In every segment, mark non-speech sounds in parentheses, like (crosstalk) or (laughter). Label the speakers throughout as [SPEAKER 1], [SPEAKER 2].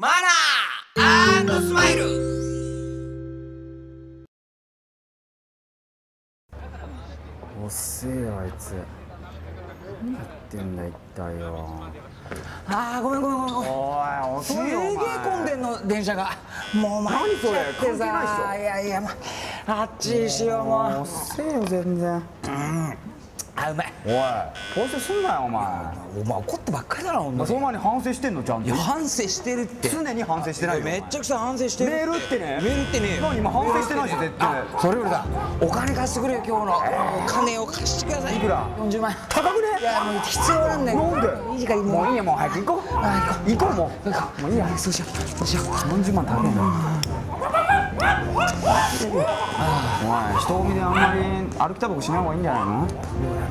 [SPEAKER 1] マナースマイル。
[SPEAKER 2] 遅えよあいつ。何やってんだ一体よ。
[SPEAKER 3] あーごめんごめんごめんごめん。
[SPEAKER 2] おい
[SPEAKER 3] すげえ混んでんの電車が。もう参っちゃって
[SPEAKER 2] 何それ。関係ないっ
[SPEAKER 3] さいやいや、まあっちにしようもう。
[SPEAKER 2] 遅えよ全然
[SPEAKER 3] あうまい。
[SPEAKER 2] おい。反省すんなよお前。
[SPEAKER 3] お前怒ってばっかりだなほんとに。
[SPEAKER 2] そんなに反省してんのちゃんと。
[SPEAKER 3] いや反省してるって。
[SPEAKER 2] 常に反省してないよ
[SPEAKER 3] めっちゃくちゃ反省してる。
[SPEAKER 2] メールってね。
[SPEAKER 3] メールってね。
[SPEAKER 2] 何今反省してないし絶対。
[SPEAKER 3] それよりだお金貸してくれよ今日の。お金を貸してください。
[SPEAKER 2] いくら
[SPEAKER 3] ？40万。円
[SPEAKER 2] 高くね？
[SPEAKER 3] いやもう必要なんだよ。
[SPEAKER 2] なんで？
[SPEAKER 3] いい時間も
[SPEAKER 2] もういいやもう早く行こう。
[SPEAKER 3] あ
[SPEAKER 2] 行こう。も
[SPEAKER 3] 行こう。
[SPEAKER 2] もういいや。
[SPEAKER 3] そうしよう。そうしよう。
[SPEAKER 2] 40万高いんだお前人混みであんまり歩きタバコしない方がいいんじゃないの？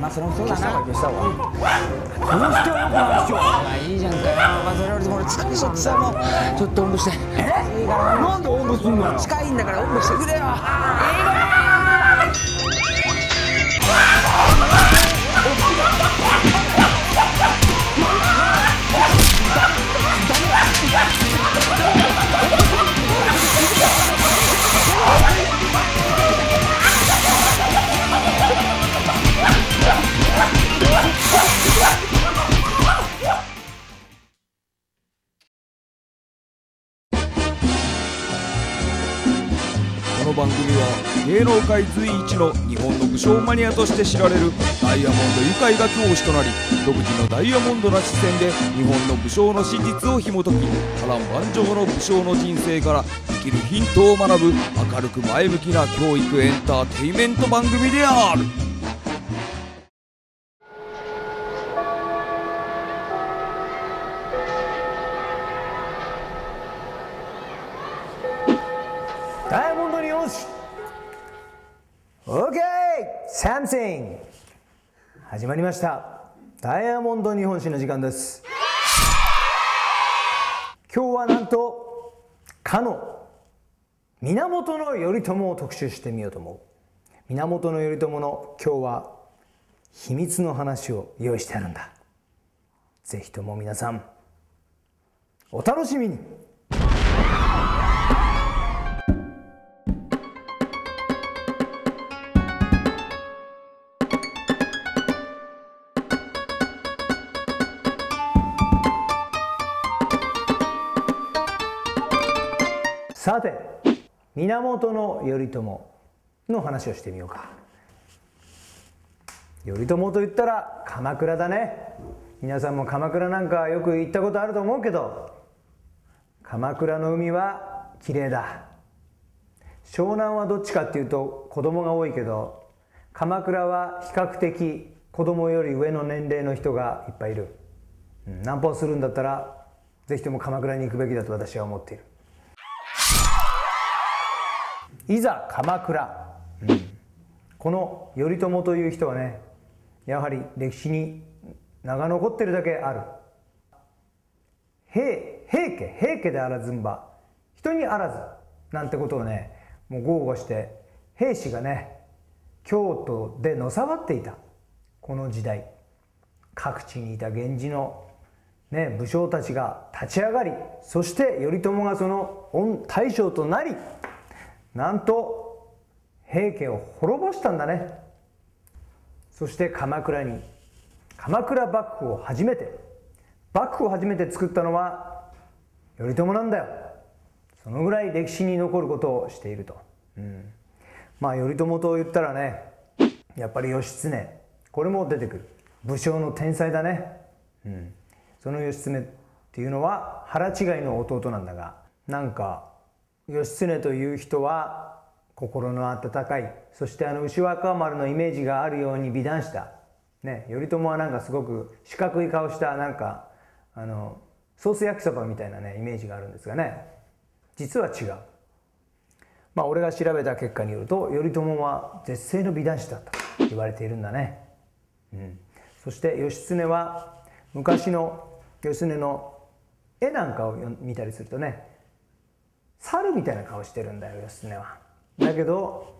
[SPEAKER 3] まあそれもそうだな。
[SPEAKER 2] 消した方がいいどうしてはよくな。いっしょ
[SPEAKER 3] まあいいじゃんかよまあそれよりも俺疲れちゃってさもうちょっとおんぶして。え？いいから
[SPEAKER 2] なんでおんぶすんのよ？
[SPEAKER 3] 近いんだからおんぶしてくれよ。
[SPEAKER 4] この番組は芸能界随一の日本の武将マニアとして知られるダイヤモンド愉快が教師となり独自のダイヤモンドな視線で日本の武将の真実を紐解き波乱万丈の武将の人生から生きるヒントを学ぶ明るく前向きな教育エンターテインメント番組である。
[SPEAKER 5] サムシン始まりました。ダイヤモンド日本史の時間です。今日はなんとかの源頼朝を特集してみようと思う。源頼朝の今日は秘密の話を用意してあるんだ。ぜひとも皆さんお楽しみに。さて源頼朝の話をしてみようか。頼朝と言ったら鎌倉だね。皆さんも鎌倉なんかよく行ったことあると思うけど鎌倉の海は綺麗だ。湘南はどっちかっていうと子供が多いけど鎌倉は比較的子供より上の年齢の人がいっぱいいる、うん、ナンパをするんだったらぜひとも鎌倉に行くべきだと私は思っている。いざ鎌倉、うん。この頼朝という人はねやはり歴史に名が残ってるだけある。平平家平家であらずんば。人にあらず。なんてことをねもう豪語して兵士がね京都でのさばっていた。この時代。各地にいた源氏の、ね、武将たちが立ち上がりそして頼朝がその御大将となりなんと平家を滅ぼしたんだね。そして鎌倉に鎌倉幕府を初めて幕府を初めて作ったのは頼朝なんだよ。そのぐらい歴史に残ることをしていると、うん、まあ頼朝と言ったらねやっぱり義経これも出てくる。武将の天才だね、うん、その義経っていうのは腹違いの弟なんだがなんか義経という人は心の温かい。そしてあの牛若丸のイメージがあるように美談した、ね、頼朝はなんかすごく四角い顔したなんかあのソース焼きそばみたいなねイメージがあるんですがね。実は違う。まあ俺が調べた結果によると頼朝は絶世の美男子だと言われているんだね、うん、そして義経は昔の義経の絵なんかを見たりするとね猿みたいな顔してるんだよ義経は。だけど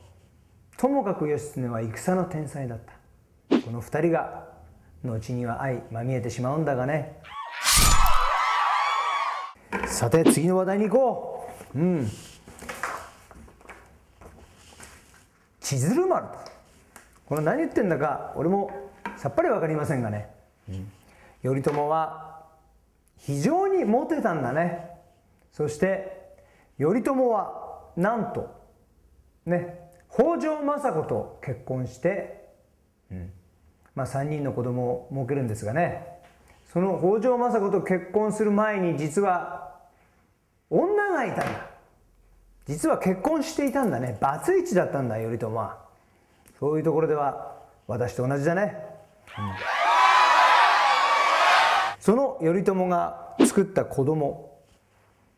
[SPEAKER 5] ともかく義経は戦の天才だった。この二人が後には相まみえてしまうんだがね。さて次の話題に行こう。うん。千鶴丸と。これ何言ってんだか俺もさっぱり分かりませんがね、うん頼朝は非常にモテたんだね。そして頼朝はなんとね北条政子と結婚して、うん。まあ、3人の子供を設けるんですがねその北条政子と結婚する前に実は女がいたんだ。実は結婚していたんだね。バツイチだったんだ頼朝は。そういうところでは私と同じだね、うん。その頼朝が作った子供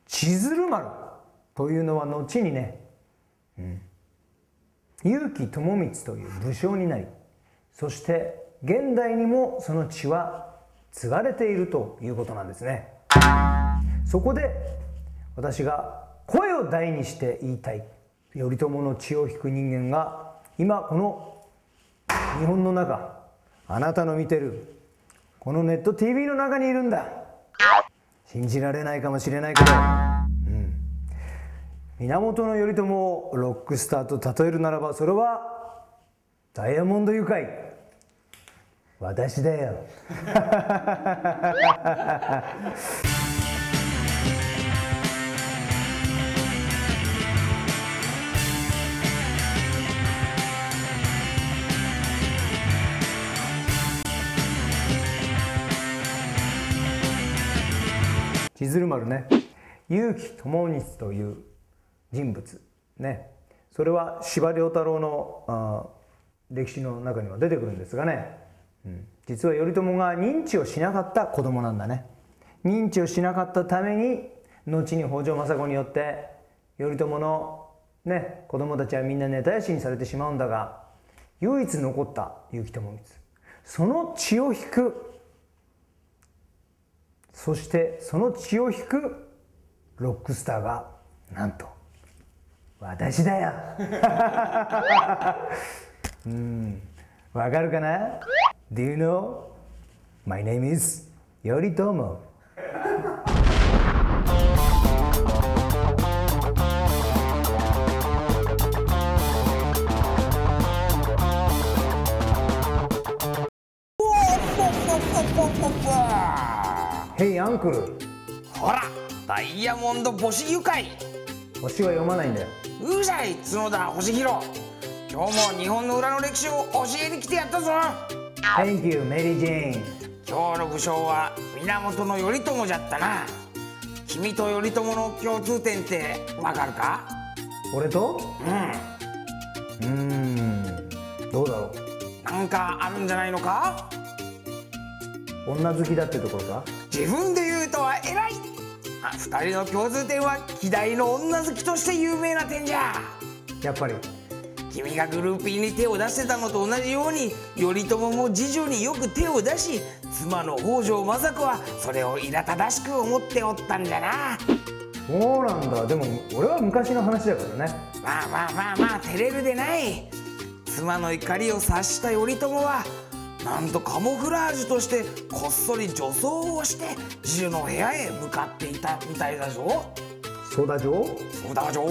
[SPEAKER 5] 千鶴丸。というのは後にね、うん。結城智光という武将になりそして現代にもその血は継がれているということなんですね。そこで私が声を大にして言いたい。頼朝の血を引く人間が今この日本の中あなたの見てるこのネット TV の中にいるんだ。信じられないかもしれないけど、源頼朝をロックスターと例えるならばそれはダイヤモンド愉快。私だよ。千鶴丸ね。結城智光という人物。ね。それは司馬太郎のあ歴史の中には出てくるんですがね、うん。実は頼朝が認知をしなかった子供なんだね。認知をしなかったために後に北条政子によって頼朝のね子供たちはみんなネタやしにされてしまうんだが唯一残った結城智光その血を引く。そしてその血を引くロックスターがなんと私だよ (laughs) うんわかるかな ?Do you know? My name is 頼朝ヘイアンクル
[SPEAKER 1] ほらダイヤモンド星愉快
[SPEAKER 5] 星は読まないんだよ。
[SPEAKER 1] うるさい角田星広。今日も日本の裏の歴史を教えてきてやったぞ。
[SPEAKER 5] Thank you メリー・ジェーン
[SPEAKER 1] 今日の武将は源頼朝じゃったな。君と頼朝の共通点ってわかるか？
[SPEAKER 5] 俺と？
[SPEAKER 1] うん。
[SPEAKER 5] うーん。どうだろ
[SPEAKER 1] なんかあるんじゃないのか？
[SPEAKER 5] う女好きだってところか？
[SPEAKER 1] 自分で言うとは偉いあ二人の共通点は希代の女好きとして有名な点じゃ。
[SPEAKER 5] やっぱり
[SPEAKER 1] 君がグルーピーに手を出してたのと同じように頼朝も次女によく手を出し妻の北条政子はそれをいら正しく思っておったんじゃな。
[SPEAKER 5] そうなんだ。でも俺は昔の話だからね。
[SPEAKER 1] まあまあまあまあ照れるでない。妻の怒りを察した頼朝はなんとカモフラージュとしてこっそり女装をして次女の部屋へ向かっていたみたいだぞ。
[SPEAKER 5] そうだぞ。
[SPEAKER 1] そうだぞ。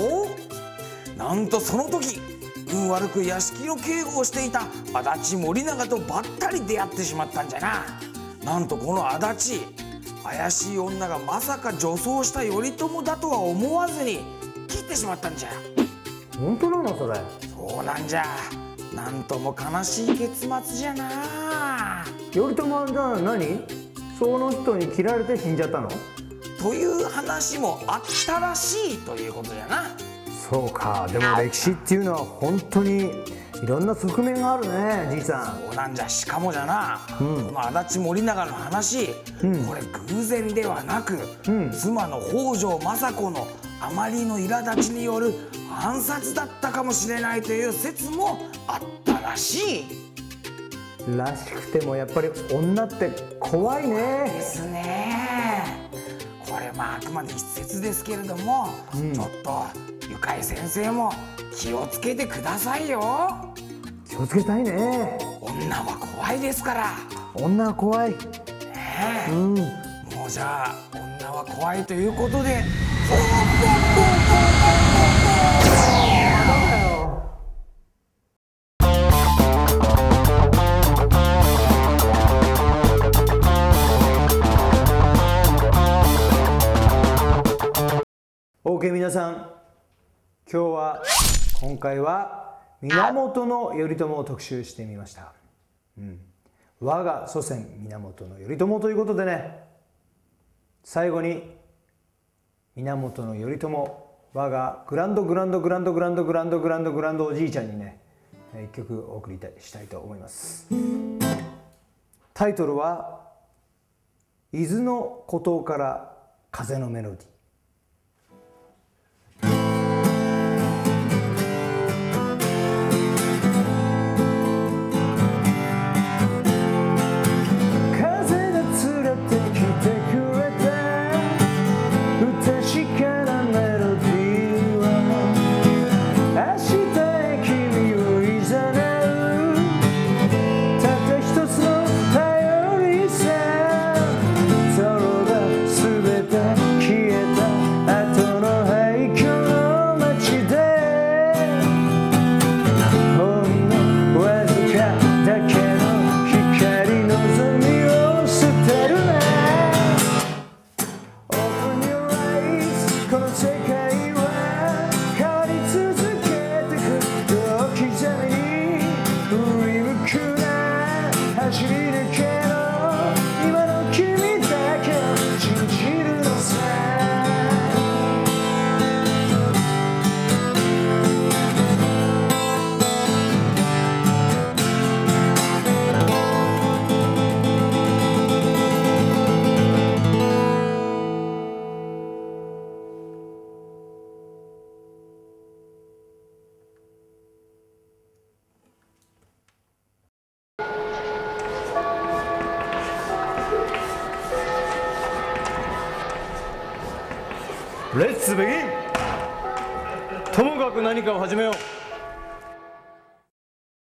[SPEAKER 1] なんとその時運悪く屋敷の警護をしていた足立森長とばったり出会ってしまったんじゃな。なんとこの足立怪しい女がまさか女装した頼朝だとは思わずに切ってしまったんじゃ。
[SPEAKER 5] 本当なのそれ。
[SPEAKER 1] そうなんじゃなんとも悲しい結末じゃな。
[SPEAKER 5] 頼朝はじゃあ何？その人に切られて死んじゃったの？
[SPEAKER 1] という話もあったらしいということじゃな。
[SPEAKER 5] そうか。でも歴史っていうのは本当にいろんな側面があるねじいさん。
[SPEAKER 1] そうなんじゃしかもじゃな、この足立森長の話、これ偶然ではなく、
[SPEAKER 5] ん。
[SPEAKER 1] 妻の北条政子のあまりの苛立ちによる暗殺だったかもしれないという説もあったらしい。
[SPEAKER 5] らしくてもやっぱり女って怖い
[SPEAKER 1] で
[SPEAKER 5] ね
[SPEAKER 1] すね。これまああくまで一説ですけれども、ちょっとゆかい先生も気をつけてくださいよ。
[SPEAKER 5] 気をつけたいね。
[SPEAKER 1] 女は怖いですから。
[SPEAKER 5] 女は怖い。
[SPEAKER 1] ねえ。
[SPEAKER 5] うん。
[SPEAKER 1] もうじゃあ女は怖いということで。
[SPEAKER 5] オーケー皆さん。今日は今回は源頼朝を特集してみました、うん、我が祖先源頼朝ということでね。最後に源頼朝我がグランドグランドグランドグランドグランドグランドグランドおじいちゃんにね一曲お送りしたいと思います。タイトルは「伊豆の孤島から風のメロディー」レッツベギンともかく何かを始めよう。